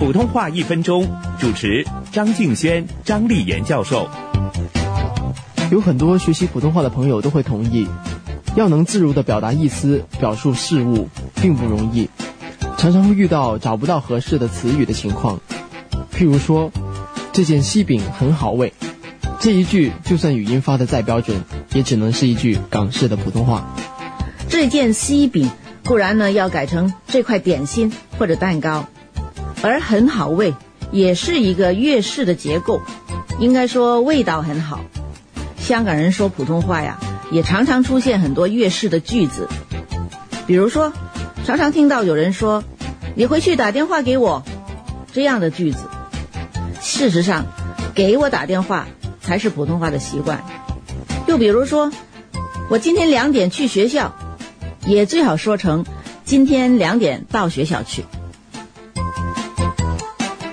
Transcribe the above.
普通话一分钟，主持张敬轩、张丽妍教授。有很多学习普通话的朋友都会同意，要能自如的表达意思、表述事物，并不容易，常常会遇到找不到合适的词语的情况。譬如说，这件西饼很好味，这一句就算语音发的再标准，也只能是一句港式的普通话。这件西饼固然呢要改成这块点心或者蛋糕，而很好味也是一个粤式的结构，应该说味道很好。香港人说普通话呀，也常常出现很多粤式的句子，比如说，常常听到有人说：“你回去打电话给我”这样的句子。事实上，给我打电话才是普通话的习惯。又比如说，我今天两点去学校，也最好说成今天两点到学校去。